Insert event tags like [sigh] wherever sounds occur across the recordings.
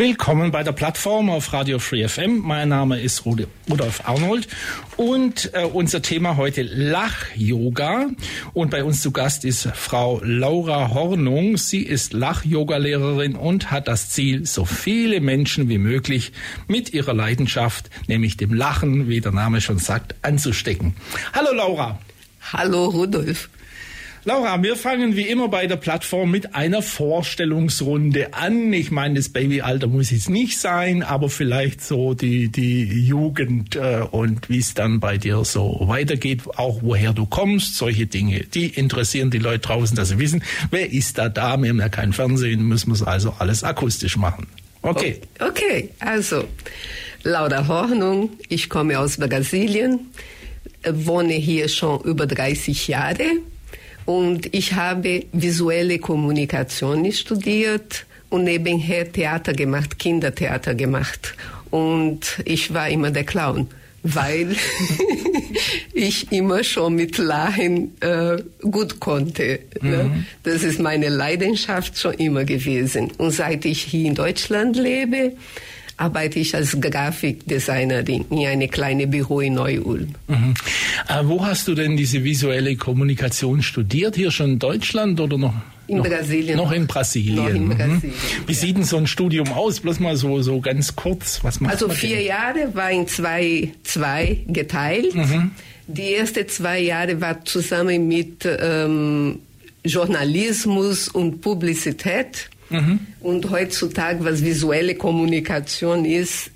Willkommen bei der Plattform auf Radio Free FM. Mein Name ist Rudolf Arnold und äh, unser Thema heute Lach-Yoga. Und bei uns zu Gast ist Frau Laura Hornung. Sie ist Lach-Yoga-Lehrerin und hat das Ziel, so viele Menschen wie möglich mit ihrer Leidenschaft, nämlich dem Lachen, wie der Name schon sagt, anzustecken. Hallo Laura. Hallo Rudolf. Laura, wir fangen wie immer bei der Plattform mit einer Vorstellungsrunde an. Ich meine, das Babyalter muss jetzt nicht sein, aber vielleicht so die, die Jugend äh, und wie es dann bei dir so weitergeht, auch woher du kommst, solche Dinge. Die interessieren die Leute draußen, dass sie wissen, wer ist da da? Wir haben ja kein Fernsehen, müssen wir es also alles akustisch machen. Okay. Okay, also Laura Hornung, ich komme aus Brasilien, wohne hier schon über 30 Jahre und ich habe visuelle Kommunikation studiert und nebenher Theater gemacht, Kindertheater gemacht. Und ich war immer der Clown, weil [laughs] ich immer schon mit Lachen äh, gut konnte. Ne? Mhm. Das ist meine Leidenschaft schon immer gewesen. Und seit ich hier in Deutschland lebe, arbeite ich als Grafikdesignerin in einem kleinen Büro in Neu-Ulm. Mhm. Äh, wo hast du denn diese visuelle Kommunikation studiert? Hier schon in Deutschland oder noch? In noch, Brasilien. Noch in Brasilien. Noch in mhm. Brasilien mhm. Wie ja. sieht denn so ein Studium aus? Bloß mal so, so ganz kurz. Was also vier denn? Jahre war in zwei, zwei geteilt. Mhm. Die ersten zwei Jahre war zusammen mit ähm, Journalismus und Publizität. Mhm. Und heutzutage, was visuelle Kommunikation ist,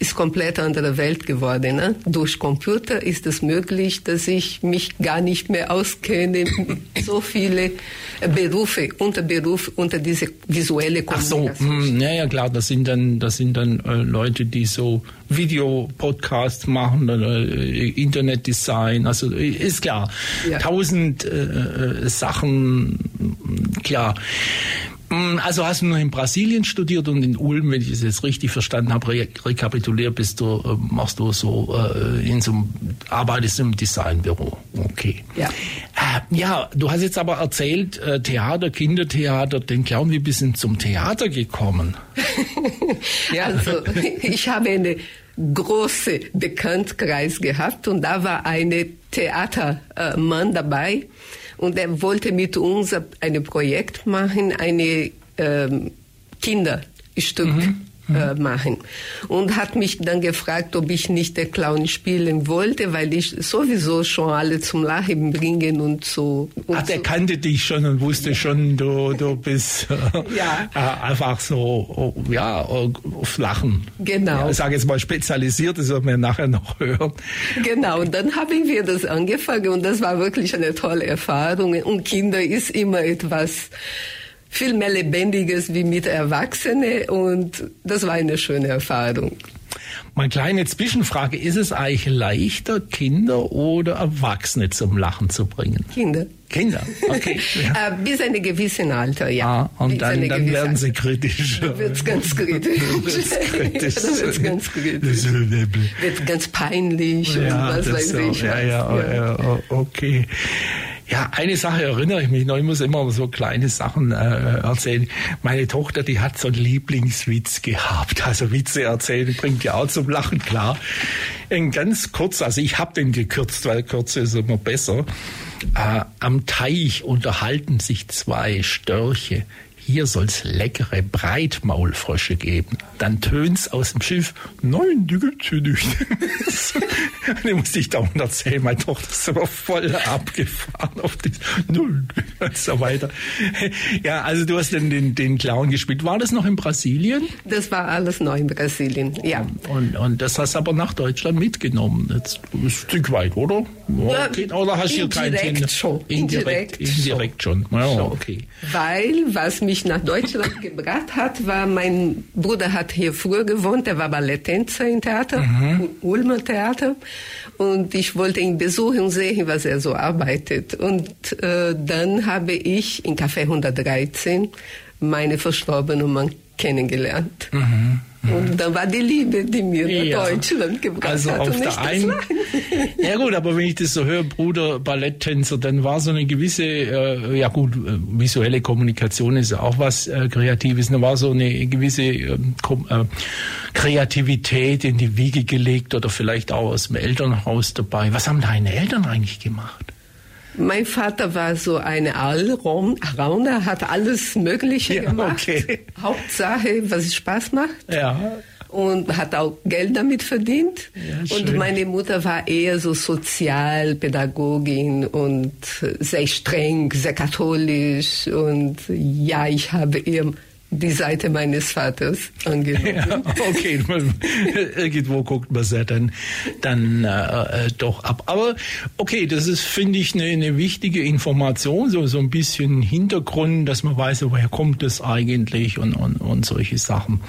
ist komplett andere Welt geworden. Ne? Durch Computer ist es möglich, dass ich mich gar nicht mehr auskenne mit [laughs] so viele Berufe, Unterberufe unter diese visuelle Kommunikation. Ach so, mh, hm, ja, ja klar, das sind dann, das sind dann äh, Leute, die so Videopodcasts machen, äh, Internetdesign, also äh, ist klar, ja. tausend äh, äh Sachen, klar. Mm, also hast du nur in Brasilien studiert und in Ulm, wenn ich es jetzt richtig verstanden habe, re rekapituliert bist du, äh, machst du so äh, in so einem, arbeitest im Designbüro. Okay. Ja. Äh, ja, du hast jetzt aber erzählt, äh, Theater, Kindertheater, den Clown, wie bist du zum Theater gekommen? [laughs] ja, also [laughs] ich habe eine große Bekanntkreis gehabt und da war eine Theatermann dabei und er wollte mit uns ein Projekt machen, eine ähm, Kinderstück. Mhm äh, machen. Und hat mich dann gefragt, ob ich nicht der Clown spielen wollte, weil ich sowieso schon alle zum Lachen bringen und so. Und Ach, der so. kannte dich schon und wusste ja. schon, du, du bist ja. äh, einfach so, ja, auf Lachen. Genau. Ja, ich sage jetzt mal spezialisiert, das werden wir nachher noch hören. Genau, und dann haben wir das angefangen und das war wirklich eine tolle Erfahrung. Und Kinder ist immer etwas, viel mehr Lebendiges wie mit Erwachsenen und das war eine schöne Erfahrung. Meine kleine Zwischenfrage, ist es eigentlich leichter, Kinder oder Erwachsene zum Lachen zu bringen? Kinder. Kinder, okay. Ja. [laughs] Äh, bis ein gewissen Alter, ja. Ah, und dann, dann werden sie kritisch. Dann wird es ganz kritisch. [laughs] dann wird [laughs] ganz kritisch. Wird ganz peinlich ja, und was weiß so. ich. Ja, ja, ja, okay. Ja, eine Sache erinnere ich mich noch. Ich muss immer so kleine Sachen äh, erzählen. Meine Tochter, die hat so einen Lieblingswitz gehabt. Also Witze erzählen bringt ja auch zum Lachen, klar. Ein ganz kurz, also ich habe den gekürzt, weil kürzer ist immer besser. Äh, am Teich unterhalten sich zwei Störche hier soll's leckere Breitmaulfrösche geben. Dann tönt's aus dem Schiff, nein, die gibt's hier nicht. die musste ich dauernd erzählen, meine Tochter ist aber voll abgefahren auf das, null, und so weiter. Ja, also du hast dann den, den Clown gespielt. War das noch in Brasilien? Das war alles noch in Brasilien, ja. Und, und das hast du aber nach Deutschland mitgenommen. Jetzt ein Stück weit, oder? Okay. Oder hast du kein Indirekt schon. Indirekt, indirekt schon. Ja, okay. Weil, was mich nach Deutschland [laughs] gebracht hat, war, mein Bruder hat hier früher gewohnt, er war Balletttänzer im Theater, Mhm. Ulmer Theater. Und ich wollte ihn besuchen und sehen, was er so arbeitet. Und äh, dann habe ich in Café 113 meine verstorbene Mann kennengelernt. [laughs] Und dann war die Liebe, die mir. Ja. nach Deutschland gebracht Also hat. auf und der nicht Lachen. [laughs] ja gut, aber wenn ich das so höre, Bruder Balletttänzer, dann war so eine gewisse, äh, ja gut, äh, visuelle Kommunikation ist ja auch was äh, Kreatives, da war so eine gewisse ähm, äh, Kreativität in die Wiege gelegt oder vielleicht auch aus dem Elternhaus dabei. Was haben deine Eltern eigentlich gemacht? Mein Vater war so eine Allrounder, hat alles Mögliche Ja, gemacht. okay. [laughs] Hauptsache, was Spaß macht. Ja, Und hat auch Geld damit verdient. Ja, und meine Mutter war eher so Sozialpädagogin und sehr streng, sehr katholisch. Und ja, ich habe ihr die Seite meines Vaters angenommen. Ja, okay, irgendwo guckt man es ja dann, dann äh, äh, doch ab. Aber okay, das ist, finde ich, eine, eine wichtige Information, so, so ein bisschen Hintergrund, dass man weiß, woher kommt das eigentlich und, und, und solche Sachen.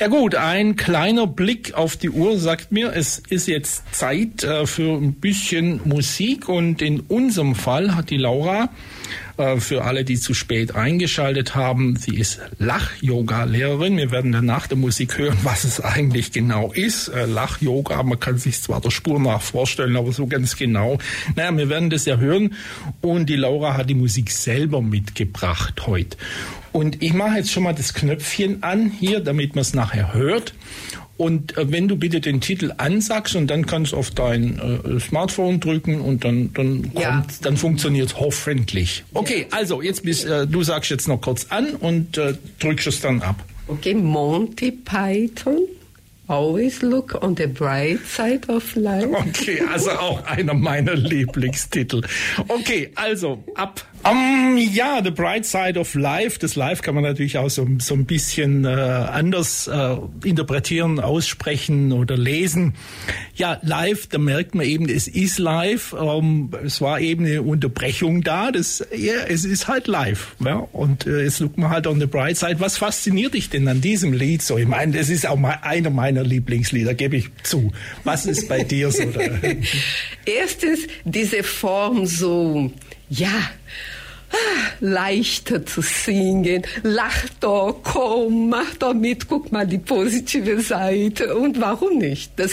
Ja gut, ein kleiner Blick auf die Uhr sagt mir, es ist jetzt Zeit äh, für ein bisschen Musik und in unserem Fall hat die Laura für alle, die zu spät eingeschaltet haben. Sie ist Lach-Yoga-Lehrerin. Wir werden dann nach der Musik hören, was es eigentlich genau ist. Äh, Lach-Yoga, man kann sich zwar der Spur nach vorstellen, aber so ganz genau. Naja, wir werden das ja hören. Und die Laura hat die Musik selber mitgebracht heute. Und ich mache jetzt schon mal das Knöpfchen an hier, damit man es nachher hört. Und äh, wenn du bitte den Titel ansagst und dann kannst du auf dein äh, Smartphone drücken und dann dann Ja. kommt, dann funktioniert hoffentlich. Okay, also jetzt bist äh, du sagst jetzt noch kurz an und äh, drückst es dann ab. Okay, Monty Python. Always look on the bright side of life. Okay, also auch einer meiner [laughs] Lieblingstitel. Okay, also ab. Um, ja, The Bright Side of Life. Das Life kann man natürlich auch so, so ein bisschen äh, anders äh, interpretieren, aussprechen oder lesen. Ja, live, da merkt man eben, es ist live. Ähm, es war eben eine Unterbrechung da. Das, ja, es ist halt live. Ja? Und äh, jetzt guckt man halt on the bright side. Was fasziniert dich denn an diesem Lied so? Ich meine, das ist auch mal einer meiner Lieblingslieder, gebe ich zu. Was ist bei dir so? [laughs] Erstens diese Form so, ja, leichter zu singen. Lach doch, komm, mach doch mit, guck mal die positive Seite. Und warum nicht? Das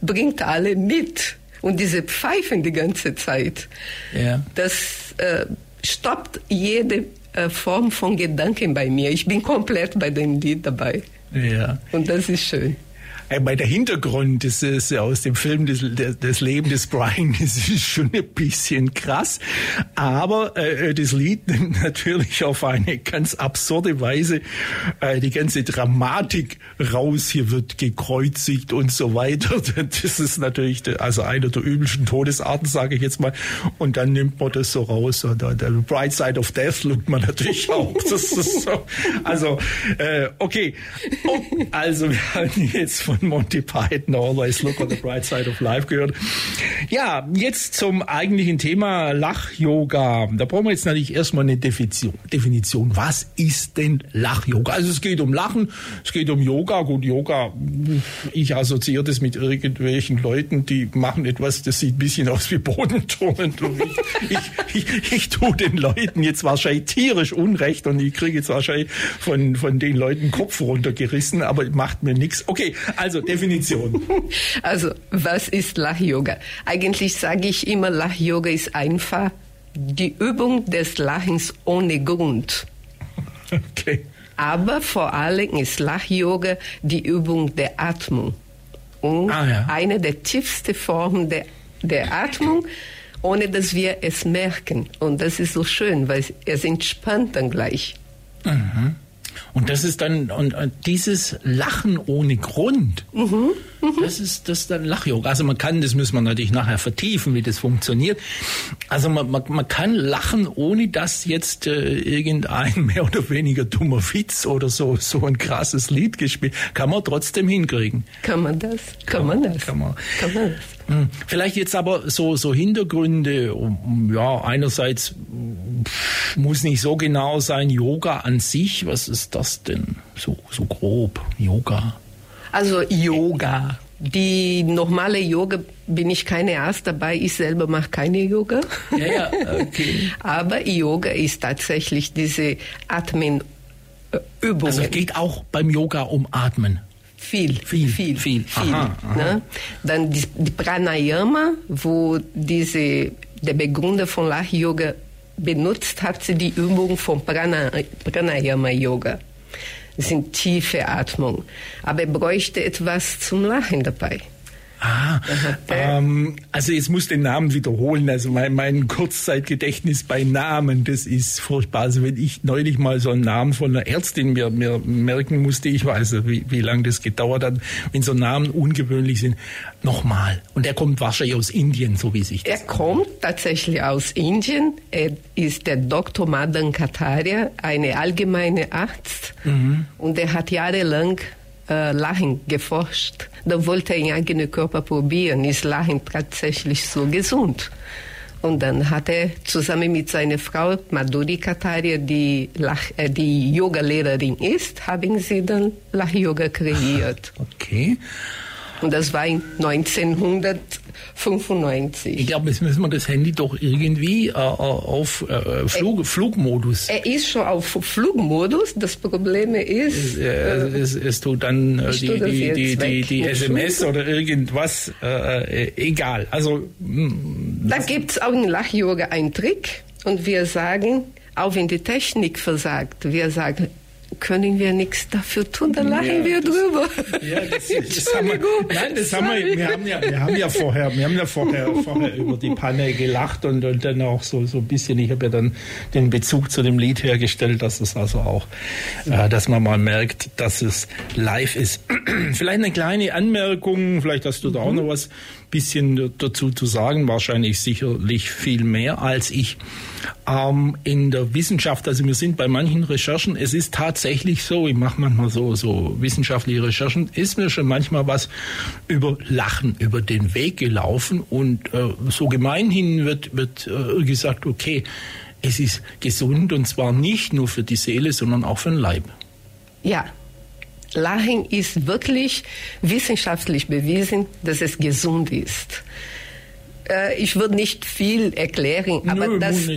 bringt alle mit. Und diese Pfeifen die ganze Zeit, Ja. das äh, stoppt jede äh, Form von Gedanken bei mir. Ich bin komplett bei dem Lied dabei. Ja. Und das ist schön. Ey, Bei der Hintergrund das ist ja aus dem Film des, des Leben des Brian, [laughs] das ist schon ein bisschen krass. Aber äh, das Lied nimmt [laughs] natürlich auf eine ganz absurde Weise äh, die ganze Dramatik raus. Hier wird gekreuzigt und so weiter. [laughs] Das ist natürlich also eine der übelsten Todesarten, sage ich jetzt mal. Und dann nimmt man das so raus. Und der Bright Side of Death lookt man natürlich auch. Das ist so. Also, äh, okay. Oh, also, wir haben jetzt von Monty Python Always Look on the Bright Side of Life gehört. Ja, jetzt zum eigentlichen Thema Lach-Yoga. Da brauchen wir jetzt natürlich erstmal eine Definition. Was ist denn Lach-Yoga? Also es geht um Lachen, es geht um Yoga. Gut, Yoga, ich assoziiere das mit irgendwelchen Leuten, die machen etwas, das sieht ein bisschen aus wie Bodenturnen. Ich, ich, ich, ich tue den Leuten jetzt wahrscheinlich tierisch Unrecht und ich kriege jetzt wahrscheinlich von, von den Leuten Kopf runtergerissen, aber macht mir nichts. Okay, also Definition. [laughs] Also, was ist Lach-Yoga? Eigentlich sage ich immer, Lach-Yoga ist einfach die Übung des Lachens ohne Grund. Okay. Aber vor allem ist Lach-Yoga die Übung der Atmung. Und Ah, ja. eine der tiefsten Formen der, der Atmung, ohne dass wir es merken. Und das ist so schön, weil es entspannt dann gleich. Und das ist dann, und, und dieses Lachen ohne Grund, mhm, mh. das ist das ist dann Lachyoga. Also man kann, das müssen wir natürlich nachher vertiefen, wie das funktioniert. Also man, man, man kann lachen, ohne dass jetzt äh, irgendein [laughs] mehr oder weniger dummer Witz oder so, so ein krasses Lied gespielt, kann man trotzdem hinkriegen. Kann man das? Kann, kann man das? Kann man. Kann man das? Hm. Vielleicht jetzt aber so, so Hintergründe, ja, einerseits muss nicht so genau sein, Yoga an sich, was ist das denn? So, so grob, Yoga. Also Yoga. Die normale Yoga bin ich keine Arzt dabei. Ich selber mache keine Yoga. Ja, ja, [laughs] okay. Aber Yoga ist tatsächlich diese Atmen. Übungen. Also es geht auch beim Yoga um Atmen. Viel, viel, viel, viel. viel aha, aha. Ne? Dann die, die, Pranayama, wo diese, der Begründer von Lach Yoga benutzt hat, sie die Übung von Prana, Pranayama Yoga. Das sind tiefe Atmung. Aber er bräuchte etwas zum Lachen dabei. Ah, ähm, also jetzt muss den Namen wiederholen. Also mein, mein Kurzzeitgedächtnis bei Namen, das ist furchtbar. Also wenn ich neulich mal so einen Namen von einer Ärztin mir, mir merken musste, ich weiß, wie, wie lange das gedauert hat, wenn so Namen ungewöhnlich sind. Nochmal. Und er kommt wahrscheinlich aus Indien, so wie sich das. Er kommt tatsächlich aus Indien. Er ist der Dr. Madan Kataria, eine allgemeine Arzt. Mhm. Und er hat jahrelang äh, Lachen geforscht. Da wollte er in eigenen Körper probieren, ist Lachen tatsächlich so gesund. Und dann hat er zusammen mit seiner Frau Madhuri Kataria, die, äh, die Yoga-Lehrerin ist, haben sie dann Lach-Yoga kreiert. Okay. Und das war in 1900 95. Ich glaube, jetzt müssen wir das Handy doch irgendwie äh, äh auf äh, Flug, er, Flugmodus. Er ist schon auf Flugmodus. Das Problem ist. Äh, es, es, tut dann äh, die, die, die, die, die SMS oder irgendwas. Äh, äh, egal. Also. Mh, hm, da gibt es auch in Lach-Yoga einen Trick. Und wir sagen, auch wenn die Technik versagt, wir sagen, können wir nichts dafür tun, dann lachen ja, wir das, drüber. Ja, das, das haben wir, nein, das haben wir, wir haben ja, wir haben ja vorher, wir haben ja vorher, vorher über die Panne gelacht und, und dann auch so, so ein bisschen, ich habe ja dann den Bezug zu dem Lied hergestellt, dass es also auch, äh, dass man mal merkt, dass es live ist. [clears throat] vielleicht eine kleine Anmerkung, vielleicht hast du da auch mhm. noch was bisschen dazu zu sagen, wahrscheinlich sicherlich viel mehr als ich. Ähm, in der Wissenschaft, also wir sind bei manchen Recherchen, es ist tatsächlich so, ich mache manchmal so, so wissenschaftliche Recherchen, ist mir schon manchmal was über Lachen über den Weg gelaufen und äh, so gemeinhin wird, wird äh, gesagt, okay, es ist gesund und zwar nicht nur für die Seele, sondern auch für den Leib. Ja, Lachen ist wirklich wissenschaftlich bewiesen, dass es gesund ist. Äh, ich würde nicht viel erklären, aber Nö, das,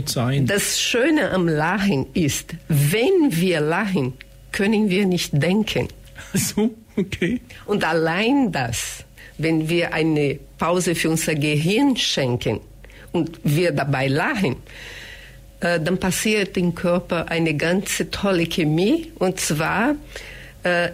das Schöne am Lachen ist, wenn wir lachen, können wir nicht denken. So, okay. Und allein das, wenn wir eine Pause für unser Gehirn schenken und wir dabei lachen, äh, dann passiert im Körper eine ganz tolle Chemie und zwar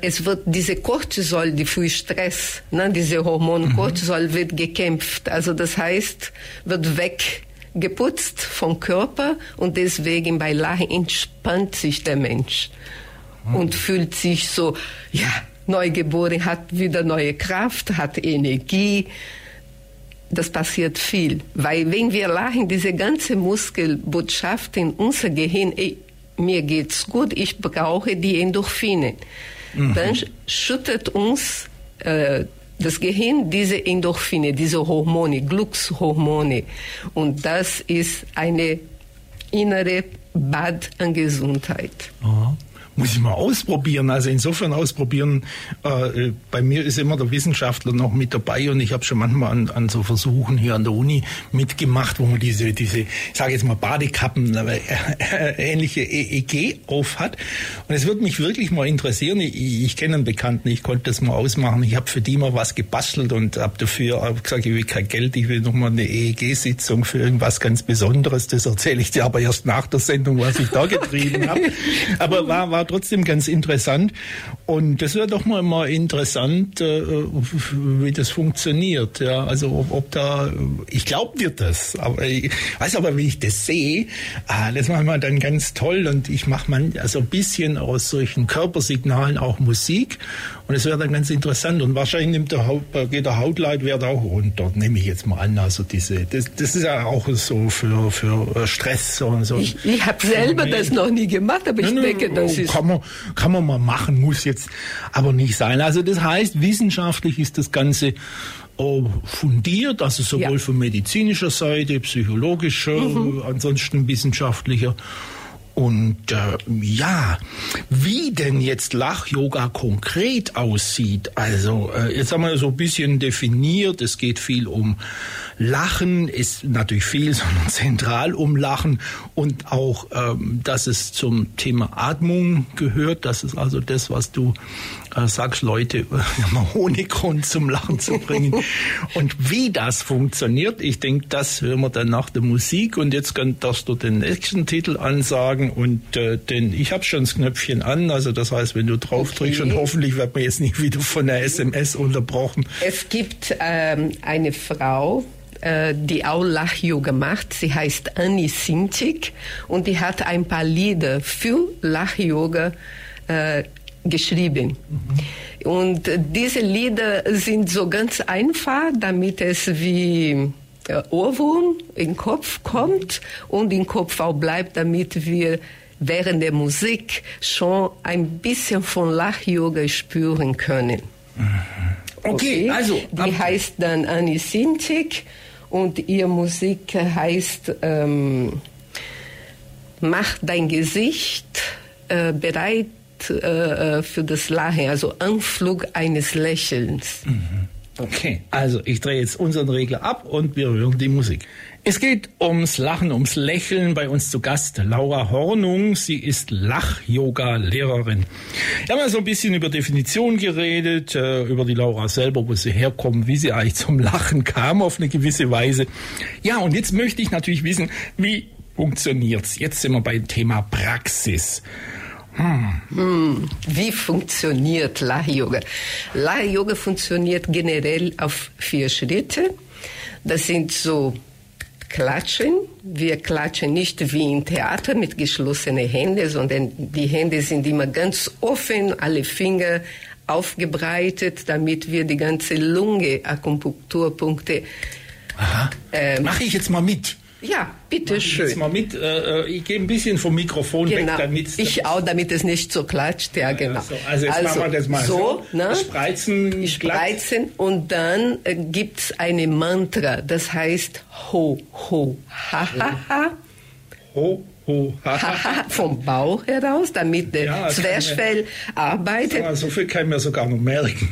es wird diese Cortisol, die für Stress, ne, diese Hormon mhm. Cortisol wird gekämpft. Also das heißt, wird weggeputzt vom Körper und deswegen bei Lachen entspannt sich der Mensch mhm. und fühlt sich so, ja, neugeboren, hat wieder neue Kraft, hat Energie. Das passiert viel, weil wenn wir lachen, diese ganze Muskelbotschaft in unser Gehirn, ey, mir geht's gut, ich brauche die Endorphine mhm. dann schüttet uns äh, das Gehirn diese Endorphine, diese Hormone, Glückshormone. Und das ist eine innere Bad an Gesundheit. Aha muss ich mal ausprobieren. Also insofern ausprobieren. Äh, bei mir ist immer der Wissenschaftler noch mit dabei und ich habe schon manchmal an, an so Versuchen hier an der Uni mitgemacht, wo man diese, diese, ich sage jetzt mal Badekappen, äh, ähnliche EEG auf hat. Und es würde mich wirklich mal interessieren. Ich, ich kenne einen Bekannten, ich konnte das mal ausmachen. Ich habe für die mal was gebastelt und habe dafür hab gesagt, ich will kein Geld, ich will noch mal eine EEG-Sitzung für irgendwas ganz Besonderes. Das erzähle ich dir aber erst nach der Sendung, was ich da getrieben habe. [laughs] Aber war, war war trotzdem ganz interessant. Und das wäre doch mal, mal interessant, äh, wie das funktioniert. Ja, also ob, ob da, ich glaube dir das, aber ich weiß aber, wie ich das sehe, ah, das machen wir dann ganz toll und ich mache man also ein bisschen aus solchen Körpersignalen auch Musik und es wäre dann ganz interessant und wahrscheinlich nimmt der Haut, geht der Hautleitwert auch runter, nehme ich jetzt mal an. Also diese, das, das ist ja auch so für, für Stress und so. Ich, ich habe selber das noch nie gemacht, aber ich denke, das ist... Kann man, kann man mal machen, muss jetzt aber nicht sein. Also das heißt, wissenschaftlich ist das Ganze oh, fundiert, also sowohl ja. von medizinischer Seite, psychologischer, mhm. ansonsten wissenschaftlicher. Und äh, ja, wie denn jetzt Lach-Yoga konkret aussieht, also äh, jetzt haben wir so ein bisschen definiert, es geht viel um Lachen, ist natürlich viel, [laughs] sondern zentral um Lachen und auch, ähm, dass es zum Thema Atmung gehört, das ist also das, was du äh, sagst, Leute [laughs] ohne Grund zum Lachen zu bringen. [laughs] und wie das funktioniert, ich denke, das hören wir dann nach der Musik und jetzt darfst du den nächsten Titel ansagen sagen und äh, denn ich habe schon das Knöpfchen an, also das heißt, wenn du drauf okay. drückst und hoffentlich wird man jetzt nicht wieder von der SMS unterbrochen. Es gibt ähm, eine Frau, äh, die auch Lach-Yoga macht. Sie heißt Annie Sintik und die hat ein paar Lieder für Lach-Yoga äh, geschrieben. Mhm. Und diese Lieder sind so ganz einfach, damit es wie Ohrwurm im Kopf kommt und im Kopf auch bleibt, damit wir während der Musik schon ein bisschen von Lach-Yoga spüren können. Mhm. Okay, okay, also. Die heißt dann Annie Sintik und ihre Musik heißt ähm, Mach dein Gesicht äh, bereit äh, äh für das Lachen, also Anflug eines Lächelns. Mhm. Okay, also ich drehe jetzt unseren Regler ab und wir hören die Musik. Es geht ums Lachen, ums Lächeln. Bei uns zu Gast Laura Hornung. Sie ist Lach-Yoga-Lehrerin. Wir haben ja so ein bisschen über Definition geredet, äh, über die Laura selber, wo sie herkommt, wie sie eigentlich zum Lachen kam auf eine gewisse Weise. Ja, und jetzt möchte ich natürlich wissen, wie funktioniert's? Jetzt sind wir beim Thema Praxis. Hm. Wie funktioniert Lahi-Yoga? Lahi-Yoga funktioniert generell auf vier Schritte. Das sind so Klatschen. Wir klatschen nicht wie im Theater mit geschlossenen Händen, sondern die Hände sind immer ganz offen, alle Finger aufgebreitet, damit wir die ganze Lunge Akupunkturpunkte. Aha. Ähm, Mache ich jetzt mal mit. Ja, bitte schön. Jetzt mal mit. Äh, äh, ich gehe ein bisschen vom Mikrofon genau. weg, damit ich auch, damit es nicht so klatscht. Ja, genau. Also, also jetzt also, machen wir das mal so. so ne? Spreizen, Spreizen und dann äh, gibt's eine Mantra. Das heißt Ho Ho Ha Ha Ha. Ho Ho Ha Ha. Vom Bauch heraus, damit der ja, Zwerchfell arbeitet. so viel kann mir sogar noch merken.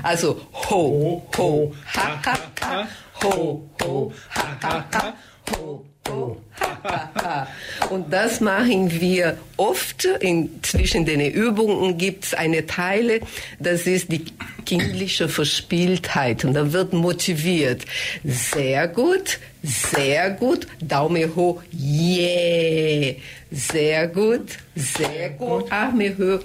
[laughs] also Ho Ho Ha Ha Ha. Ho Ho Ha Ha Ha. [laughs] Und das machen wir oft. In, zwischen den Übungen gibt es eine Teile, das ist die kindliche Verspieltheit. Und da wird motiviert. Sehr gut, sehr gut, Daumen hoch, yeah. Sehr gut, sehr gut, Arme hoch.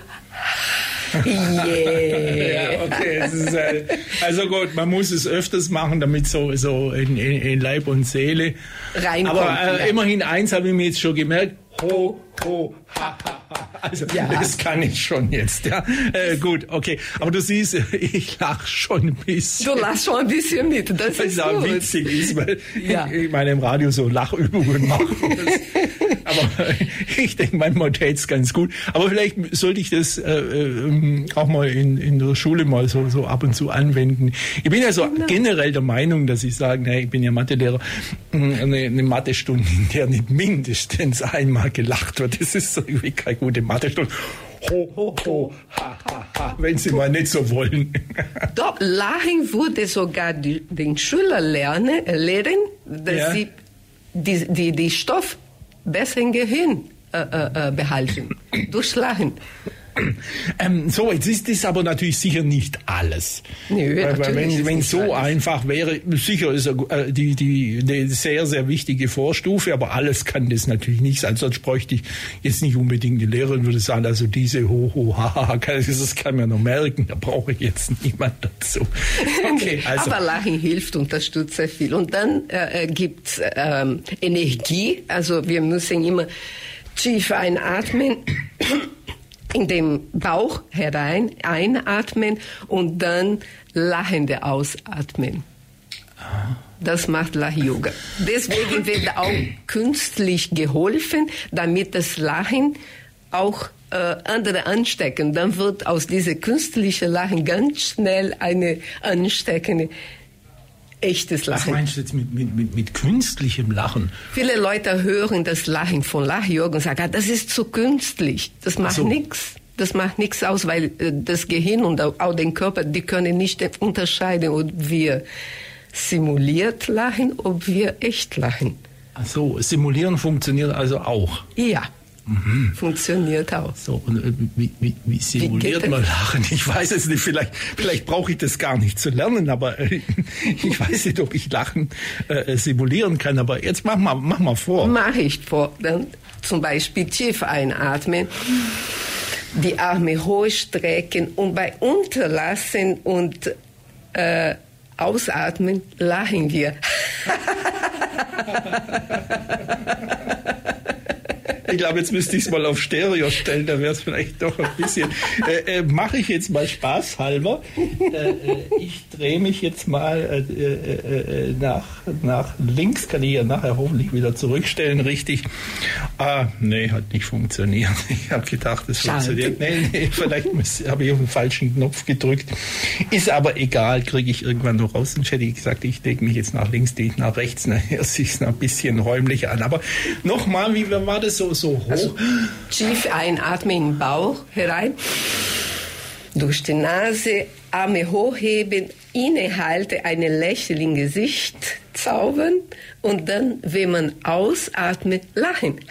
Yeah. [laughs] ja, okay. Halt, also gut, man muss es öfters machen, damit so, so in, in, in Leib und Seele reinkommt. Aber äh, immerhin eins habe ich mir jetzt schon gemerkt. Ho, ho, ha, ha. [laughs] Also ja. das kann ich schon jetzt. Ja. Äh, gut, okay. Aber du siehst, [laughs] ich lache schon ein bisschen. Du lachst schon ein bisschen mit. Das ist ja gut. witzig ist, weil ja. ich meine im Radio so Lachübungen mache. [laughs] Aber ich denke, manchmal täte es ganz gut. Aber vielleicht sollte ich das äh, äh, auch mal in, in der Schule mal so, so ab und zu anwenden. Ich bin ja so genau. generell der Meinung, dass ich sage, naja, ich bin ja Mathelehrer, eine, eine Mathestunde, in der nicht mindestens einmal gelacht wird, das ist so irgendwie keine gute Mathestunde. Ho, ho, ho, ha, ha, ha, wenn Sie mal nicht so wollen. [laughs] Doch, Lachen würde sogar die, den Schüler lernen, lehren, dass ja. sie die, die, die Stoff besser im Gehirn äh, äh, äh behalten. [clears throat] Durch Lachen. [clears throat] Ähm, so, jetzt ist das aber natürlich sicher nicht alles. Nö, weil, weil wenn, wenn so alles. einfach wäre, sicher ist äh, die, die eine sehr, sehr wichtige Vorstufe, aber alles kann das natürlich nicht sein. Sonst bräuchte ich jetzt nicht unbedingt die Lehrerin, würde sagen, also diese ho, ho, ha, ha, das kann man nur merken, da brauche ich jetzt niemand dazu. [laughs] Okay, also. aber Lachen hilft, unterstützt sehr viel. Und dann äh, gibt es ähm, Energie, also wir müssen immer tief einatmen in den Bauch herein einatmen und dann lachende ausatmen. Das macht Lach-Yoga. Deswegen wird auch künstlich geholfen, damit das Lachen auch äh, andere anstecken. Dann wird aus dieser künstlichen Lachen ganz schnell eine ansteckende echtes Lachen. Was meinst du jetzt mit, mit, mit, mit künstlichem Lachen? Viele Leute hören das Lachen von Lach-Yoga und sagen, ah, das ist zu künstlich, das macht so. nichts. Das macht nichts aus, weil äh, das Gehirn und auch den Körper, die können nicht unterscheiden, ob wir simuliert lachen, ob wir echt lachen. Ach so, simulieren funktioniert also auch. Ja. Mhm. Funktioniert auch. So, und äh, wie, wie, wie simuliert wie man Lachen? Ich weiß es nicht, vielleicht, vielleicht brauche ich das gar nicht zu lernen, aber äh, [laughs] ich weiß nicht, ob ich Lachen äh, simulieren kann. Aber jetzt mach mal, mach mal vor. Mach ich vor. Dann zum Beispiel tief einatmen, die Arme hoch strecken und bei Unterlassen und äh, Ausatmen lachen wir. [laughs] [laughs] Ich glaube, jetzt müsste ich es mal auf Stereo stellen, da wäre es vielleicht doch ein bisschen. Äh, äh, Mache ich jetzt mal spaßhalber. Äh, äh ich drehe mich jetzt mal äh, äh, nach, nach links, kann ich ja nachher hoffentlich wieder zurückstellen, richtig. Ah, nee, hat nicht funktioniert. Ich habe gedacht, es funktioniert. Nee, nee, vielleicht habe ich auf den falschen Knopf gedrückt. Ist aber egal, kriege ich irgendwann noch raus. Dann hätte ich gesagt, ich lege mich jetzt nach links, die nach rechts. Nachher sieht es ein bisschen räumlicher an. Aber nochmal, wie war das so? So hoch. Also, tief einatmen in den Bauch herein. Durch die Nase Arme hochheben, innehalte, eine Lächeln im Gesicht zaubern und dann, wenn man ausatmet, lachen. [laughs]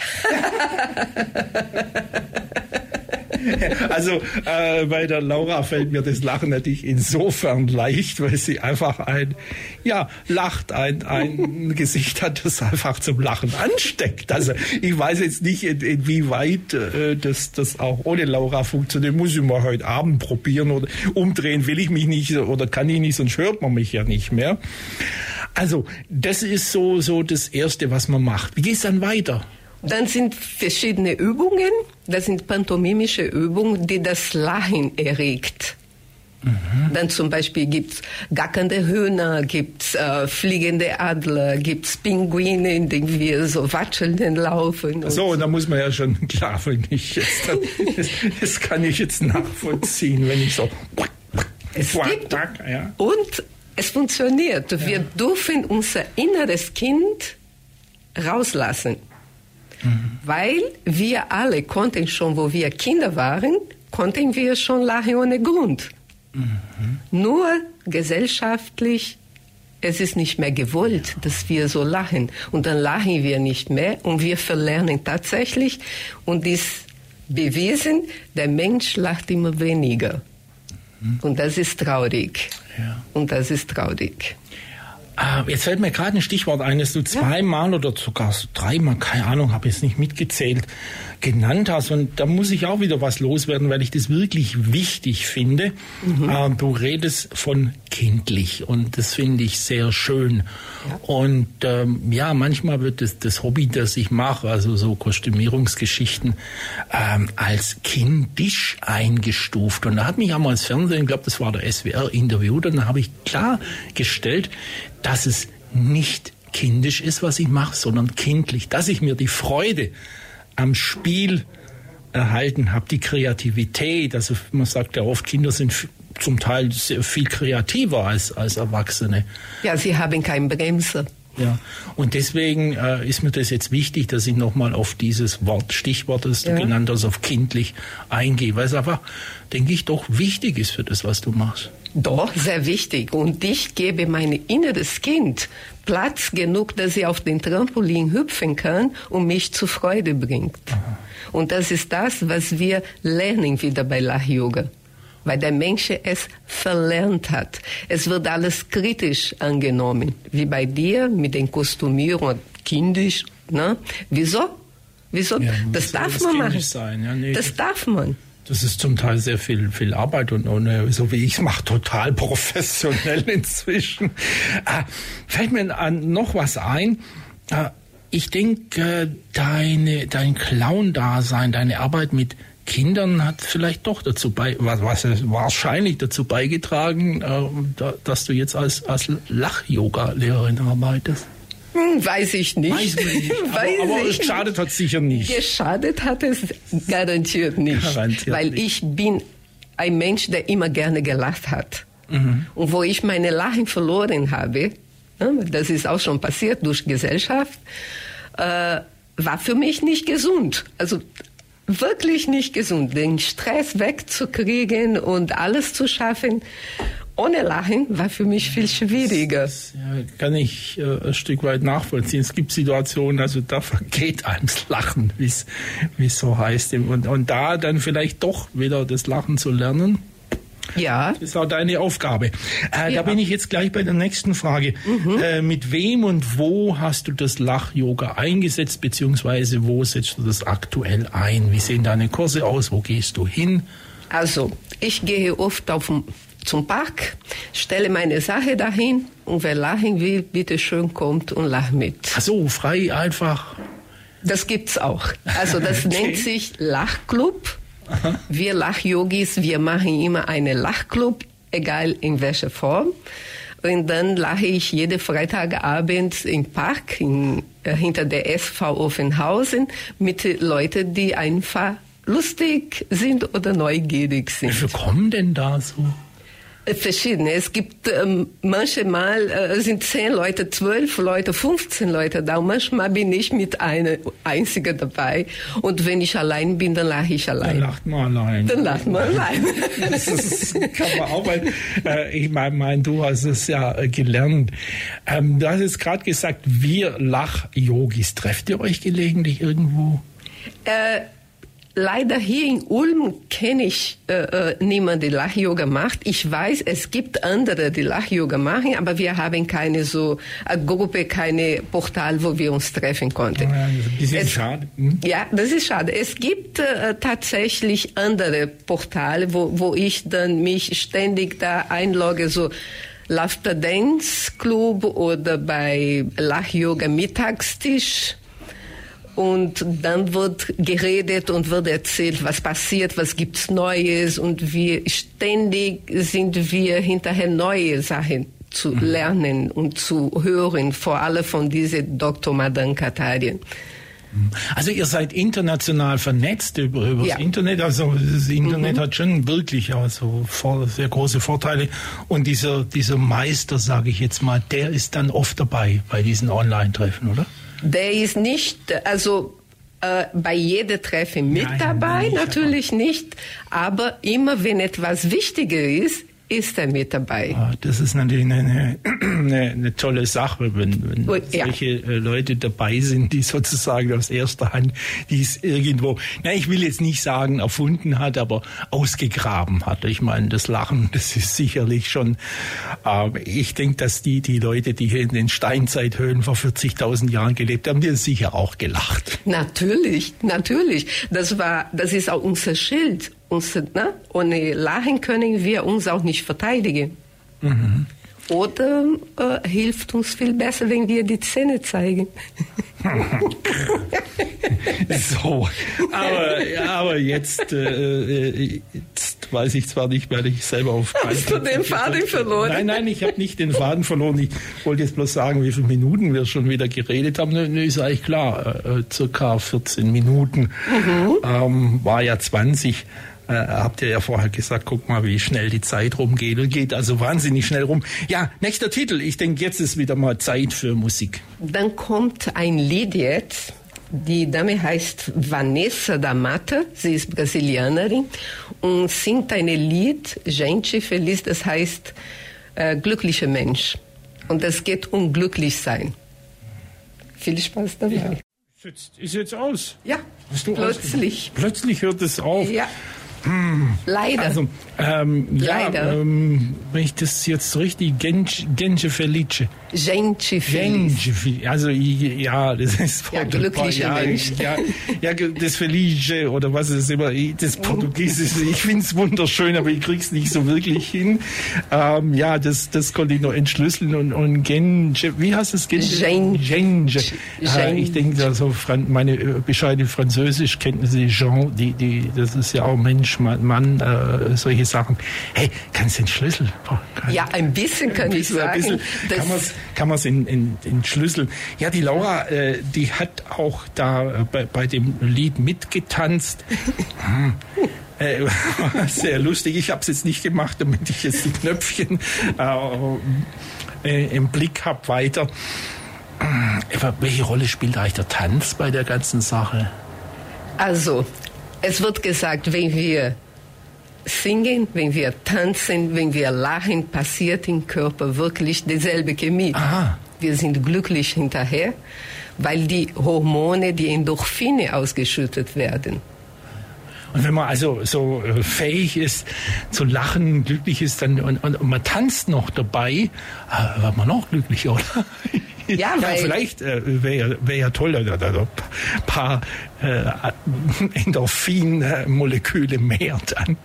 [laughs] Also äh, bei der Laura fällt mir das Lachen natürlich insofern leicht, weil sie einfach ein, ja, lacht, ein, ein [laughs] Gesicht hat, das einfach zum Lachen ansteckt. Also ich weiß jetzt nicht, in, inwieweit äh, das, das auch ohne Laura funktioniert. Muss ich mal heute Abend probieren oder umdrehen will ich mich nicht oder kann ich nicht, sonst hört man mich ja nicht mehr. Also das ist so, so das Erste, was man macht. Wie geht es dann weiter? Dann sind verschiedene Übungen, das sind pantomimische Übungen, die das Lachen erregt. Mhm. Dann zum Beispiel gibt es gackernde Hühner, gibt es äh, fliegende Adler, gibt es Pinguine, in denen wir so watschelnd laufen. So, und da muss man ja schon, [laughs] klar, wenn ich jetzt, das, [laughs] das kann ich jetzt nachvollziehen, wenn ich so. Es gibt, ja. Und es funktioniert. Wir ja. dürfen unser inneres Kind rauslassen. Mhm. Weil wir alle konnten schon, wo wir Kinder waren, konnten wir schon lachen ohne Grund. Mhm. Nur gesellschaftlich, es ist nicht mehr gewollt, dass wir so lachen. Und dann lachen wir nicht mehr und wir verlernen tatsächlich und ist bewiesen, der Mensch lacht immer weniger. Mhm. Und das ist traurig. Ja. Und das ist traurig. Ah, jetzt fällt mir gerade ein Stichwort ein, das du zweimal ja. oder sogar dreimal, keine Ahnung, habe jetzt nicht mitgezählt, genannt hast. Und da muss ich auch wieder was loswerden, weil ich das wirklich wichtig finde. Mhm. Äh, du redest von kindlich und das finde ich sehr schön. Ja. Und ähm, ja, manchmal wird das, das Hobby, das ich mache, also so Kostümierungsgeschichten, ähm, als kindisch eingestuft. Und da hat mich einmal das Fernsehen, ich glaube, das war der SWR, interviewt und da habe ich klargestellt, dass es nicht kindisch ist, was ich mache, sondern kindlich, dass ich mir die Freude am Spiel erhalten habe, die Kreativität. Also man sagt ja oft, Kinder sind zum Teil sehr viel kreativer als, als Erwachsene. Ja, sie haben keinen Bremser. Ja, und deswegen äh, ist mir das jetzt wichtig, dass ich nochmal auf dieses Wort, Stichwort, das ja. du genannt hast, auf kindlich eingehe, weil es einfach, denke ich, doch wichtig ist für das, was du machst. Doch, sehr wichtig. Und ich gebe mein inneres Kind Platz genug, dass sie auf den Trampolin hüpfen kann und mich zur Freude bringt. Aha. Und das ist das, was wir lernen wieder bei Lach-Yoga. Weil der Mensch es verlernt hat. Es wird alles kritisch angenommen. Wie bei dir mit den Kostümierungen, kindisch. Ne? Wieso? Wieso? Ja, das darf man machen. Ja, nee, das darf man. Das ist zum Teil sehr viel, viel Arbeit und, und so wie ich es mache, total professionell [laughs] inzwischen. Äh, fällt mir an noch was ein. Äh, ich denke, deine, dein Clown-Dasein, deine Arbeit mit Kindern hat vielleicht doch dazu bei, was, was wahrscheinlich dazu beigetragen, äh, dass du jetzt als, als Lach-Yoga-Lehrerin arbeitest. Hm, weiß ich nicht. Weiß nicht. [laughs] Weiß aber, aber es schadet hat sicher nicht. Geschadet hat es garantiert nicht. Garantiert weil nicht. ich bin ein Mensch, der immer gerne gelacht hat. Mhm. Und wo ich meine Lachen verloren habe, ne, das ist auch schon passiert durch Gesellschaft, äh, war für mich nicht gesund. Also wirklich nicht gesund, den Stress wegzukriegen und alles zu schaffen ohne Lachen war für mich viel schwieriger. Das, ja, kann ich äh, ein Stück weit nachvollziehen. Es gibt Situationen, also da [laughs] vergeht einem das Lachen, wie es so heißt. Und, und da dann vielleicht doch wieder das Lachen zu lernen. Ja. Das ist auch deine Aufgabe. Äh, ja. Da bin ich jetzt gleich bei der nächsten Frage. Mhm. Äh, mit wem und wo hast du das Lach-Yoga eingesetzt, beziehungsweise wo setzt du das aktuell ein? Wie sehen deine Kurse aus? Wo gehst du hin? Also, ich gehe oft auf zum Park, stelle meine Sache dahin und wer lachen will, bitte schön kommt und lacht mit. Ach so, frei einfach. Das gibt's auch. Also das [laughs] okay. nennt sich Lachclub. Aha. Wir Lachyogis, wir machen immer einen Lachclub, egal in welcher Form. Und dann lache ich jeden Freitagabend im Park in, äh, hinter der SV Offenhausen mit Leuten, die einfach lustig sind oder neugierig sind. Wie kommen denn da so? Verschiedene. Es gibt ähm, manchmal äh, sind zehn Leute, zwölf Leute, 15 Leute da. Und manchmal bin ich mit einer einzigen dabei. Und wenn ich allein bin, dann lache ich allein. Dann lacht man allein. Dann lacht man allein. [laughs] das ist, kann man auch, weil äh, ich meine, mein, du hast es ja äh, gelernt. Ähm, du hast jetzt gerade gesagt, wir Lach-Yogis. Trefft ihr euch gelegentlich irgendwo? Äh, Leider hier in Ulm kenne ich äh, äh, niemanden, der Lach-Yoga macht. Ich weiß, es gibt andere, die Lach-Yoga machen, aber wir haben keine so eine Gruppe, keine Portal, wo wir uns treffen konnten. Ja, das ist schade. Hm? Ja, das ist schade. Es gibt äh, tatsächlich andere Portale, wo, wo ich dann mich ständig da einlogge, so Laughter Dance Club oder bei Lach-Yoga Mittagstisch und dann wird geredet und wird erzählt, was passiert, was gibt's Neues und wir ständig sind wir hinterher neue Sachen zu mhm. lernen und zu hören, vor allem von diesem Dr. Madan Katarien. Mhm. Also ihr seid international vernetzt über, über ja. das Internet. Also das Internet mhm. hat schon wirklich also sehr große Vorteile. Und dieser, dieser Meister, sage ich jetzt mal, der ist dann oft dabei bei diesen Online-Treffen, oder? Der ist nicht, also äh, bei jedem Treffen mit Nein, dabei, nicht, natürlich nicht, aber immer wenn etwas wichtiger ist, ist er mit dabei. Ah, das ist natürlich eine, eine, eine tolle Sache, wenn, wenn oh, ja. solche äh, Leute dabei sind, die sozusagen aus erster Hand dies irgendwo, na, ich will jetzt nicht sagen erfunden hat, aber ausgegraben hat. Ich meine, das Lachen, das ist sicherlich schon, äh, ich denke, dass die, die Leute, die hier in den Steinzeithöhlen vor 40.000 Jahren gelebt haben, die haben sicher auch gelacht. Natürlich, natürlich. Das war, das ist auch unser Schild uns, ne? ohne Lachen können wir uns auch nicht verteidigen. Mhm. Oder äh, hilft uns viel besser, wenn wir die Zähne zeigen. [laughs] so, aber, aber jetzt, äh, jetzt weiß ich zwar nicht, weil ich selber auf. Hast du den Faden verloren? Nein, nein, ich habe nicht den Faden verloren. Ich wollte jetzt bloß sagen, wie viele Minuten wir schon wieder geredet haben. Ne, ist eigentlich klar, äh, circa 14 Minuten. Mhm. Ähm, war ja 20 äh, habt ihr ja vorher gesagt, guck mal, wie schnell die Zeit rumgeht. Und geht also wahnsinnig schnell rum. Ja, nächster Titel. Ich denke, jetzt ist wieder mal Zeit für Musik. Dann kommt ein Lied jetzt. Die Dame heißt Vanessa da Mata, sie ist Brasilianerin und singt ein Lied, Gente Feliz, das heißt äh, glücklicher Mensch. Und es geht um glücklich sein. Viel Spaß dabei. Ja. Ist jetzt, ist jetzt aus? Ja, plötzlich. Plötzlich hört es auf. Ja. Leider. Also, ähm, Leider. Ja, ähm, wenn ich das jetzt richtig, Genge, Genge Felice. Gente feliz. Genge, also ja, das ist Ja, glücklicher ja, Mensch. Ja, ja, das Felice oder was ist immer, das Portugiesische, ich finde es wunderschön, aber ich krieg's nicht so wirklich hin. Ähm, ja, das, das konnte ich noch entschlüsseln und, und Genge, wie heißt es? Genge. Genge. Äh, ich denke, also meine bescheidene Französischkenntnisse, Jean, die, die, das ist ja auch Mensch, Mann, äh, solche Sachen. Hey, kannst du den Schlüssel? Kann- Ja, ein bisschen kann ich bisschen, ein sagen. bisschen kann man es in, in, in Schlüssel. Ja, die Laura, äh, die hat auch da äh, bei, bei dem Lied mitgetanzt. Hm. [laughs] Äh, [laughs] sehr lustig. Ich habe es jetzt nicht gemacht, damit ich jetzt die Knöpfchen äh, äh, im Blick habe weiter. Aber welche Rolle spielt eigentlich der Tanz bei der ganzen Sache? Also, es wird gesagt, wenn wir singen, wenn wir tanzen, wenn wir lachen, passiert im Körper wirklich dieselbe Chemie. Aha. Wir sind glücklich hinterher, weil die Hormone, die Endorphine ausgeschüttet werden. Und wenn man also so äh, fähig ist zu lachen, glücklich ist, dann und, und, und man tanzt noch dabei, äh, wird man noch glücklicher, oder? Ja, weil- vielleicht äh, wäre wär ja toll, da, da, paar äh, Endorphin-Moleküle mehr dann.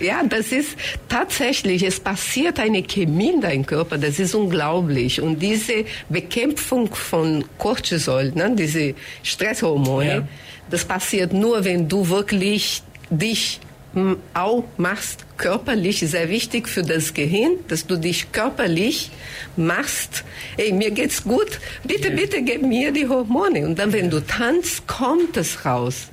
Ja, das ist tatsächlich, es passiert eine Chemie in deinem Körper, das ist unglaublich. Und diese Bekämpfung von Cortisol, ne, diese Stresshormone, Ja. das passiert nur, wenn du wirklich dich auch machst, körperlich, sehr wichtig für das Gehirn, dass du dich körperlich machst. Ey, mir geht's gut, bitte, bitte gib mir die Hormone. Und dann, wenn du tanzt, kommt es raus.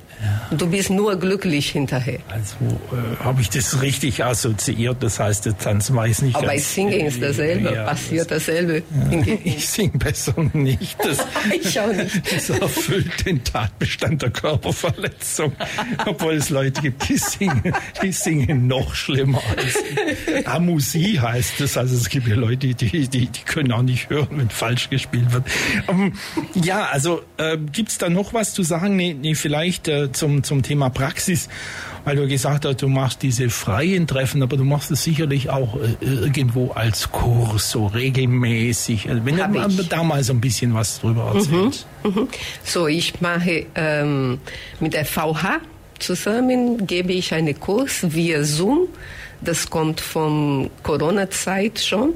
Und du bist nur glücklich hinterher. Also äh, habe ich das richtig assoziiert, das heißt, der Tanz weiß nicht Aber bei Singen ist dasselbe, Ja, passiert dasselbe. das- Ich singe besser nicht. Das, [laughs] Ich auch nicht. Das erfüllt den Tatbestand der Körperverletzung. Obwohl es Leute gibt, die singen, die singen noch schlimmer als Amusie heißt es. Also es gibt ja Leute, die, die, die können auch nicht hören, wenn falsch gespielt wird. Ähm, ja, also äh, gibt's da noch was zu sagen? Nee, nee vielleicht äh, zum, zum Thema Praxis. Weil du gesagt hast, du machst diese freien Treffen, aber du machst es sicherlich auch äh, irgendwo als Kurs, so regelmäßig. Also wenn Hab du ich. da mal so ein bisschen was drüber erzählst. Mhm. So, ich mache ähm, mit der VH zusammen, gebe ich einen Kurs via Zoom. Das kommt von Corona-Zeit schon.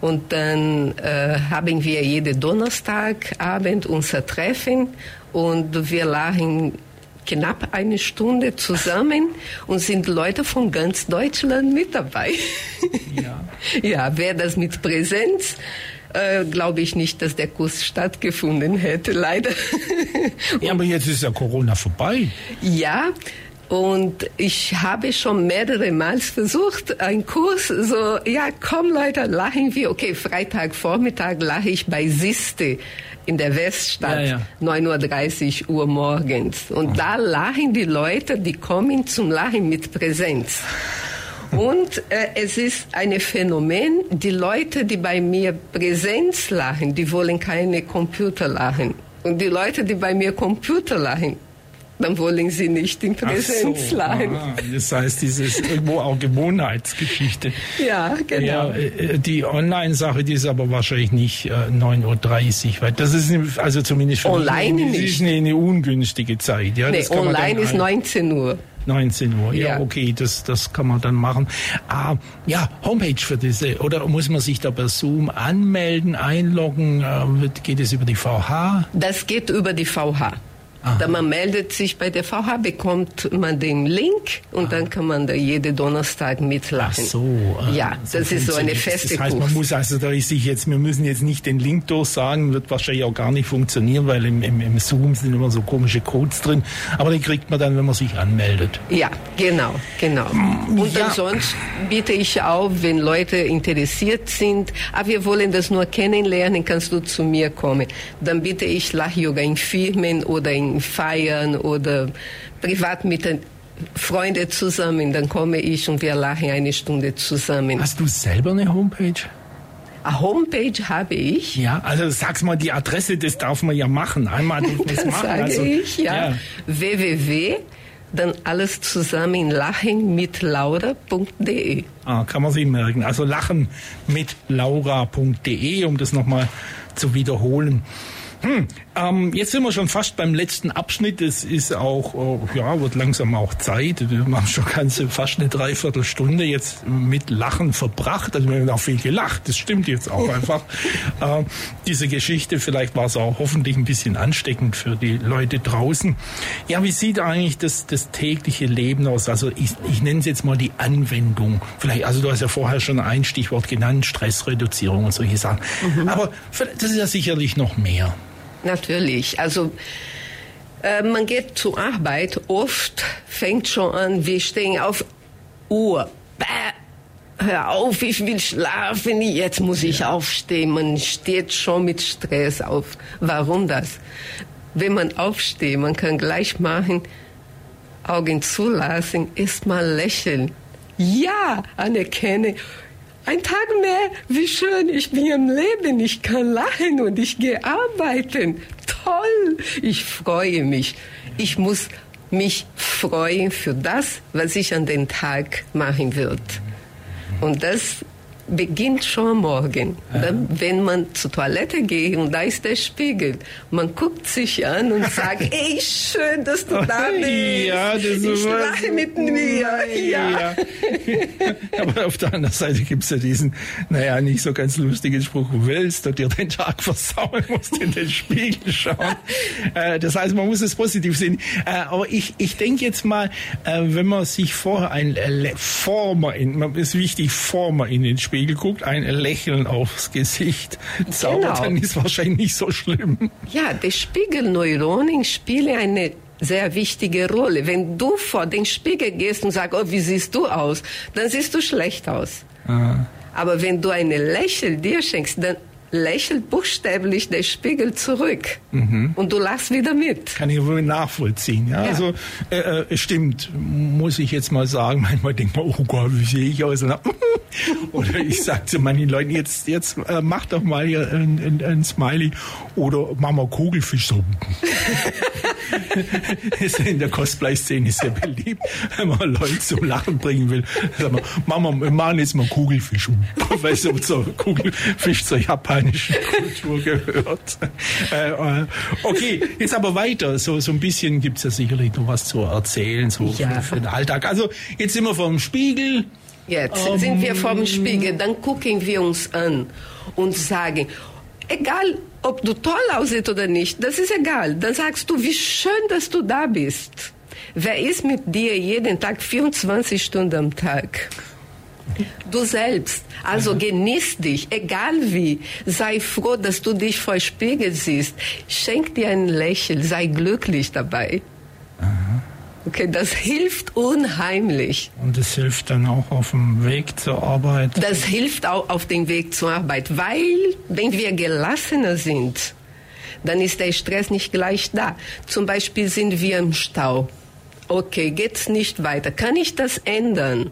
Und dann äh, haben wir jeden Donnerstagabend unser Treffen und wir lachen knapp eine Stunde zusammen und sind Leute von ganz Deutschland mit dabei. Ja. [laughs] Ja, wäre das mit Präsenz, äh, glaube ich nicht, dass der Kurs stattgefunden hätte, leider. Ja, aber jetzt ist ja Corona vorbei. ja, und ich habe schon mehrere Mal versucht, einen Kurs, so, ja, komm Leute, lachen wir. Okay, Freitagvormittag lache ich bei Siste in der Weststadt, Ja, ja. 9.30 Uhr morgens. Und da lachen die Leute, die kommen zum Lachen mit Präsenz. Und äh, es ist ein Phänomen, die Leute, die bei mir Präsenz lachen, die wollen keine Computer lachen. Und die Leute, die bei mir Computer lachen, dann wollen sie nicht in Präsenz so, lachen. ah, das heißt, dieses irgendwo auch Gewohnheitsgeschichte. Ja, genau. Ja, äh, die Online-Sache, die ist aber wahrscheinlich nicht äh, 9.30 Uhr, weil das ist also zumindest für Online mich, nicht. ist eine, eine ungünstige Zeit. Ja, nee, online ist ein- 19 Uhr. 19 Uhr, ja, Ja. okay, das, das kann man dann machen. Ah, ja, Homepage für diese, oder muss man sich da per Zoom anmelden, einloggen? Äh, geht es über die VH? Das geht über die VH. Da man meldet sich bei der VH, bekommt man den Link und dann kann man da jeden Donnerstag Ach mitlachen. so. äh, Ja, das ist so eine feste Das heißt, man Kurs. muss also da ist sich jetzt, wir müssen jetzt nicht den Link durchsagen, wird wahrscheinlich auch gar nicht funktionieren, weil im, im, im Zoom sind immer so komische Codes drin. Aber die kriegt man dann, wenn man sich anmeldet. Ja, genau, genau. Und Ja. ansonsten biete ich auch, wenn Leute interessiert sind, aber wir wollen das nur kennenlernen, kannst du zu mir kommen. Dann biete ich Lach-Yoga in Firmen oder in Feiern oder privat mit den Freunden zusammen. Dann komme ich und wir lachen eine Stunde zusammen. Hast du selber eine Homepage? Eine Homepage habe ich. Ja, also sag's mal die Adresse, das darf man ja machen. Einmal darf man es [laughs] machen. Sage also, ich, ja. ja. www, dann alles zusammen lachen mit laura.de. Ah, kann man sich merken. Also lachen mit laura.de, um das nochmal zu wiederholen. Hm, ähm, jetzt sind wir schon fast beim letzten Abschnitt. Es ist auch, äh, ja, wird langsam auch Zeit. Wir haben schon ganze fast eine Dreiviertelstunde jetzt mit Lachen verbracht. Also wir haben auch viel gelacht. Das stimmt jetzt auch [laughs] einfach. Äh, diese Geschichte, vielleicht war es auch hoffentlich ein bisschen ansteckend für die Leute draußen. Ja, wie sieht eigentlich das, das tägliche Leben aus? Also ich, ich nenne es jetzt mal die Anwendung. Vielleicht, also du hast ja vorher schon ein Stichwort genannt, Stressreduzierung und solche Sachen. Aber das ist ja sicherlich noch mehr. Natürlich. Also äh, man geht zur Arbeit, oft fängt schon an, wir stehen auf Uhr. Bäh, hör auf, ich will schlafen, jetzt muss ich aufstehen. Man steht schon mit Stress auf. Warum das? Wenn man aufsteht, man kann gleich machen, Augen zulassen, erstmal lächeln. Ja, anerkenne. Ein Tag mehr, wie schön, ich bin am Leben, ich kann lachen und ich gehe arbeiten. Toll, ich freue mich. Ich muss mich freuen für das, was ich an den Tag machen wird. Und das beginnt schon morgen. Ja. Wenn man zur Toilette geht und da ist der Spiegel, man guckt sich an und [laughs] sagt, ey, schön, dass du da [laughs] bist. Ja, das ist ich lache mit mir. Ja. ja. [laughs] Aber auf der anderen Seite gibt es ja diesen, naja, nicht so ganz lustigen Spruch, willst du dir den Tag versauen, musst in den Spiegel schauen. Äh, das heißt, man muss es positiv sehen. Äh, aber ich, ich denke jetzt mal, äh, wenn man sich vorher ein, vor man in, ist wichtig, vor man in den Spiegel Spiegel guckt, ein Lächeln aufs Gesicht zaubert, genau. dann ist wahrscheinlich nicht so schlimm. Ja, die Spiegelneuronen spielen eine sehr wichtige Rolle. Wenn du vor den Spiegel gehst und sagst, oh, wie siehst du aus, dann siehst du schlecht aus. Ah. Aber wenn du eine Lächeln dir schenkst, dann lächelt buchstäblich der Spiegel zurück mhm. und du lachst wieder mit. Kann ich wohl nachvollziehen. Ja? ja. Also äh, äh, stimmt, muss ich jetzt mal sagen. [laughs] Manchmal denkt man, oh Gott, wie sehe ich aus? [laughs] Oder ich sage zu manchen Leuten, jetzt, jetzt äh, mach doch mal hier ein, ein, ein Smiley oder mach mal Kugelfisch so. [laughs] ist in der Cosplay-Szene sehr beliebt, wenn man Leute zum Lachen bringen will. Sag mal, Mama, wir machen jetzt mal Kugelfisch. Weil so zur Kugelfisch zur japanischen [laughs] Kultur gehört. Äh, äh, okay, jetzt aber weiter. So, so ein bisschen gibt's ja sicherlich noch was zu erzählen, so ja. für, für den Alltag. Also jetzt sind wir vor dem Spiegel. Jetzt um, sind wir vor dem Spiegel, dann gucken wir uns an und sagen, egal ob du toll aussiehst oder nicht, das ist egal. Dann sagst du, wie schön, dass du da bist. Wer ist mit dir jeden Tag 24 Stunden am Tag? Du selbst. Also genieß dich, egal wie. Sei froh, dass du dich vor Spiegel siehst. Schenk dir ein Lächeln, sei glücklich dabei. Aha. Okay, das hilft unheimlich. Und es hilft dann auch auf dem Weg zur Arbeit? Das hilft auch auf dem Weg zur Arbeit, weil wenn wir gelassener sind, dann ist der Stress nicht gleich da. Zum Beispiel sind wir im Stau. Okay, geht's nicht weiter. Kann ich das ändern?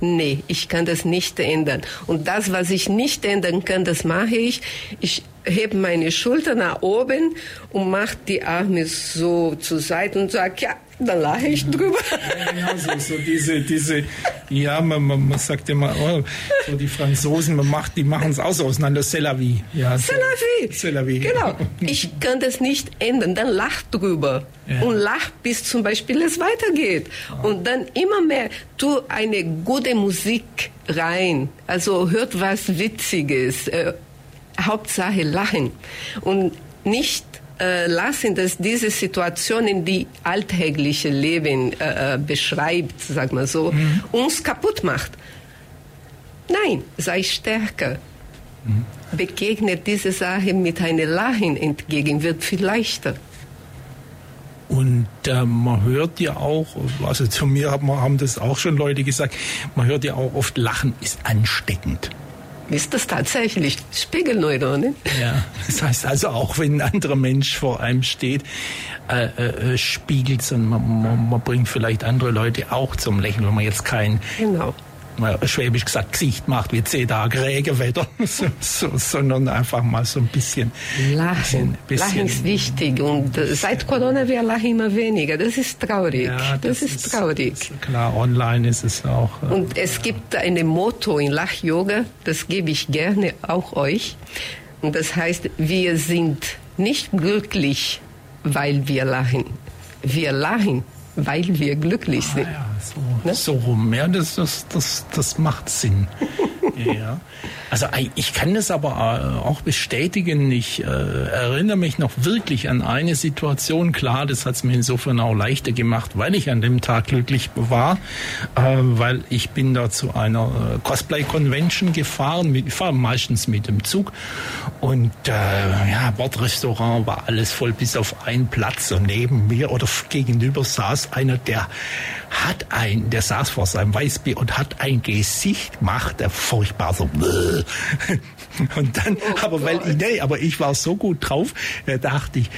Nee, ich kann das nicht ändern. Und das, was ich nicht ändern kann, das mache ich. Ich hebe meine Schulter nach oben und mache die Arme so zur Seite und sage, ja, da lache ich drüber. Ja, so, so diese, diese, ja, man, man, man sagt immer, oh, so die Franzosen, man macht, die machen es auch so auseinander, c'est la vie. Ja, c'est la vie. C'est la vie. Genau. Ich kann das nicht ändern, dann lach drüber. Ja. Und lach, bis zum Beispiel es weitergeht. Und dann immer mehr, tu eine gute Musik rein. Also hört was Witziges. Äh, Hauptsache lachen. Und nicht äh, lassen, dass diese Situation in die alltägliche Leben äh, äh, beschreibt, sag mal so, mhm. uns kaputt macht. Nein, sei stärker. Mhm. Begegnet diese Sache mit einem Lachen entgegen, wird viel leichter. Und äh, man hört ja auch, also zu mir haben, haben das auch schon Leute gesagt, man hört ja auch oft, Lachen ist ansteckend ist das tatsächlich Spiegelneuronen. Ja, das heißt also auch, wenn ein anderer Mensch vor einem steht, äh, äh, spiegelt es und man, man, man, bringt vielleicht andere Leute auch zum Lächeln, wenn man jetzt kein genau. Schwäbisch gesagt, Gesicht macht wie zehn Tage Regenwetter, [laughs] so, so, sondern einfach mal so ein bisschen. Lachen. Bisschen, lachen ist wichtig und äh, seit Corona wir lachen immer weniger. Das ist traurig. Ja, das, das ist, ist, traurig. Ist klar, online ist es auch. Äh, und es gibt ein Motto in Lach-Yoga, das gebe ich gerne auch euch. Und das heißt, wir sind nicht glücklich, weil wir lachen. Wir lachen, weil wir glücklich ah, sind. Ja, so, ne? so rum. Ja, das, das, das, das macht Sinn. [laughs] ja. Also ich kann das aber äh, auch bestätigen. Ich äh, erinnere mich noch wirklich an eine Situation. Klar, das hat es mir insofern auch leichter gemacht, weil ich an dem Tag glücklich war, äh, weil ich bin da zu einer Cosplay-Convention gefahren. Ich fahre meistens mit dem Zug und äh, ja, Bordrestaurant war alles voll bis auf einen Platz und neben mir oder gegenüber saß einer, der hat ein, der saß vor seinem Weißbier und hat ein Gesicht gemacht, der furchtbar so. [laughs] Und dann, oh aber weil ich, nee, aber ich war so gut drauf, da dachte ich,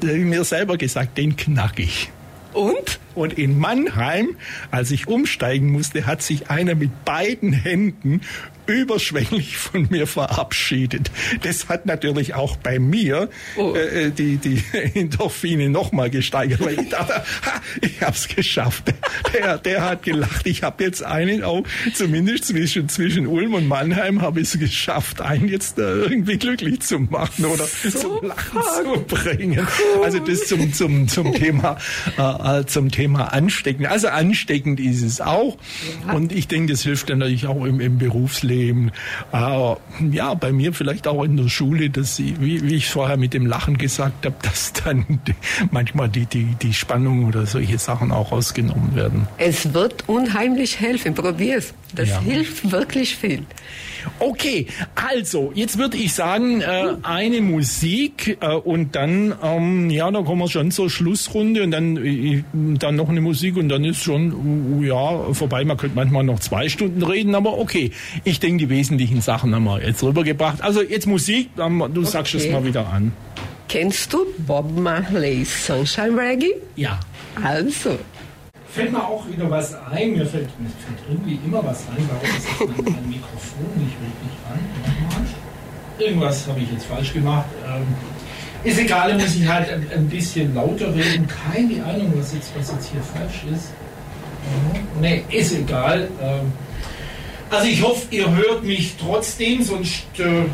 da habe ich mir selber gesagt, den knack ich. Und? Und in Mannheim, als ich umsteigen musste, hat sich einer mit beiden Händen überschwänglich von mir verabschiedet. Das hat natürlich auch bei mir oh. äh, äh die, die [laughs] Endorphine nochmal gesteigert, weil ich dachte, ha, ich hab's geschafft. Der, der hat gelacht. Ich habe jetzt einen auch, zumindest zwischen, zwischen Ulm und Mannheim habe ich es geschafft, einen jetzt äh, irgendwie glücklich zu machen oder so zum Lachen zu bringen. Also das zum, zum, zum Thema, äh, äh, zum Thema ansteckend. Also ansteckend ist es auch. Ja. Und ich denke, das hilft dann natürlich auch im, im Berufsleben. Aber ja, bei mir vielleicht auch in der Schule, dass sie, wie, wie ich vorher mit dem Lachen gesagt habe, [laughs] dass dann die, manchmal die, die, die Spannung oder solche Sachen auch rausgenommen werden. Es wird unheimlich helfen. Probier's. Das ja. hilft wirklich viel. Okay, also jetzt würde ich sagen, äh, eine Musik äh, und dann, ähm, ja, dann kommen wir schon zur Schlussrunde und dann, äh, dann noch eine Musik und dann ist schon, uh, ja, vorbei. Man könnte manchmal noch zwei Stunden reden, aber okay. Ich denke, die wesentlichen Sachen haben wir jetzt rübergebracht. Also jetzt Musik, du okay. sagst es mal wieder an. Kennst du Bob Marley's Sunshine Reggae? Ja. Also fällt mir auch wieder was ein. Mir fällt, mir fällt irgendwie immer was ein. Warum ist das mein, Mikrofon nicht wirklich an? Irgendwas habe ich jetzt falsch gemacht. Ähm, ist egal, muss ich halt ein, ein, bisschen lauter reden. Keine Ahnung, was jetzt, was jetzt hier falsch ist. Mhm. Ne, ist egal. Ähm, also ich hoffe, ihr hört mich trotzdem, sonst äh,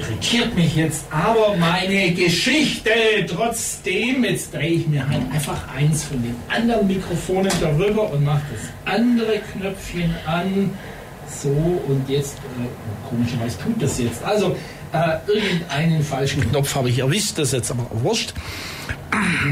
irritiert mich jetzt aber meine Geschichte trotzdem. Jetzt drehe ich mir halt einfach eins von den anderen Mikrofonen darüber und mache das andere Knöpfchen an. So, und jetzt, äh, komischerweise tut das jetzt. Also, äh, irgendeinen falschen Knopf habe ich erwischt, das ist jetzt aber wurscht.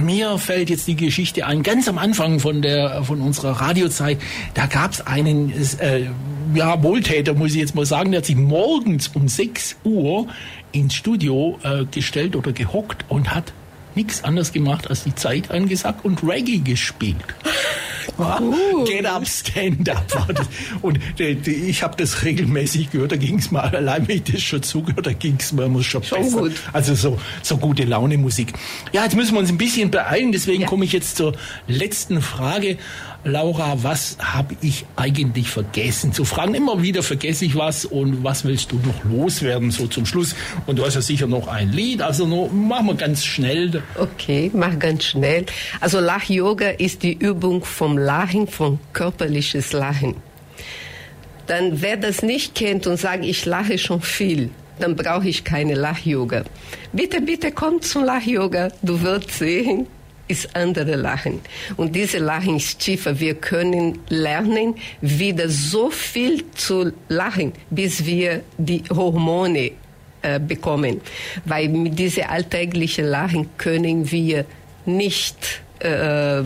Mir fällt jetzt die Geschichte ein, ganz am Anfang von, der, von unserer Radiozeit, da gab es einen äh, ja, Wohltäter, muss ich jetzt mal sagen, der hat sich morgens um 6 Uhr ins Studio äh, gestellt oder gehockt und hat nichts anderes gemacht als die Zeit angesagt und Reggae gespielt. [laughs] Uh. Get up, stand up. Und die, ich habe das regelmäßig gehört, da ging es mal, allein wenn ich das schon zugehört, da ging es mir schon, schon besser. Gut. Also so, so gute Laune Musik. Ja, jetzt müssen wir uns ein bisschen beeilen, deswegen ja. komme ich jetzt zur letzten Frage. Laura, was habe ich eigentlich vergessen zu fragen? Immer wieder vergesse ich was und was willst du noch loswerden so zum Schluss? Und du hast ja sicher noch ein Lied, also nur, machen wir ganz schnell. Okay, mach ganz schnell. Also Lach-Yoga ist die Übung vom Lachen, vom körperliches Lachen. Dann wer das nicht kennt und sagt, ich lache schon viel, dann brauche ich keine Lach-Yoga. Bitte, bitte komm zum Lach-Yoga. Du wirst sehen, ist andere Lachen. Und diese Lachen ist tiefer. Wir können lernen, wieder so viel zu lachen, bis wir die Hormone äh, bekommen. Weil mit diesem alltäglichen Lachen können wir nicht äh,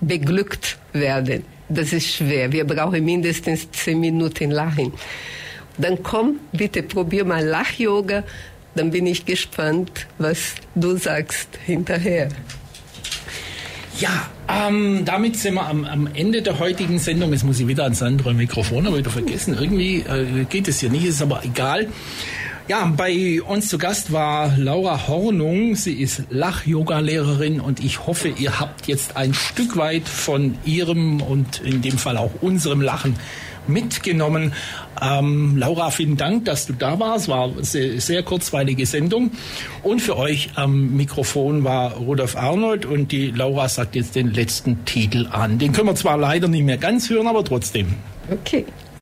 beglückt werden. Das ist schwer. Wir brauchen mindestens zehn Minuten Lachen. Dann komm, bitte probier mal Lach-Yoga. Dann bin ich gespannt, was du sagst hinterher. Ja, ähm, damit sind wir am, am, Ende der heutigen Sendung. Jetzt muss ich wieder ans andere Mikrofon aber wieder vergessen. Irgendwie äh, geht es hier nicht, ist aber egal. Ja, bei uns zu Gast war Laura Hornung. Sie ist Lach-Yoga-Lehrerin und ich hoffe, ihr habt jetzt ein Stück weit von ihrem und in dem Fall auch unserem Lachen mitgenommen. Ähm, Laura, vielen Dank, dass du da warst. War eine sehr, sehr kurzweilige Sendung. Und für euch am Mikrofon war Rudolf Arnold und die Laura sagt jetzt den letzten Titel an. Den können wir zwar leider nicht mehr ganz hören, aber trotzdem. Okay.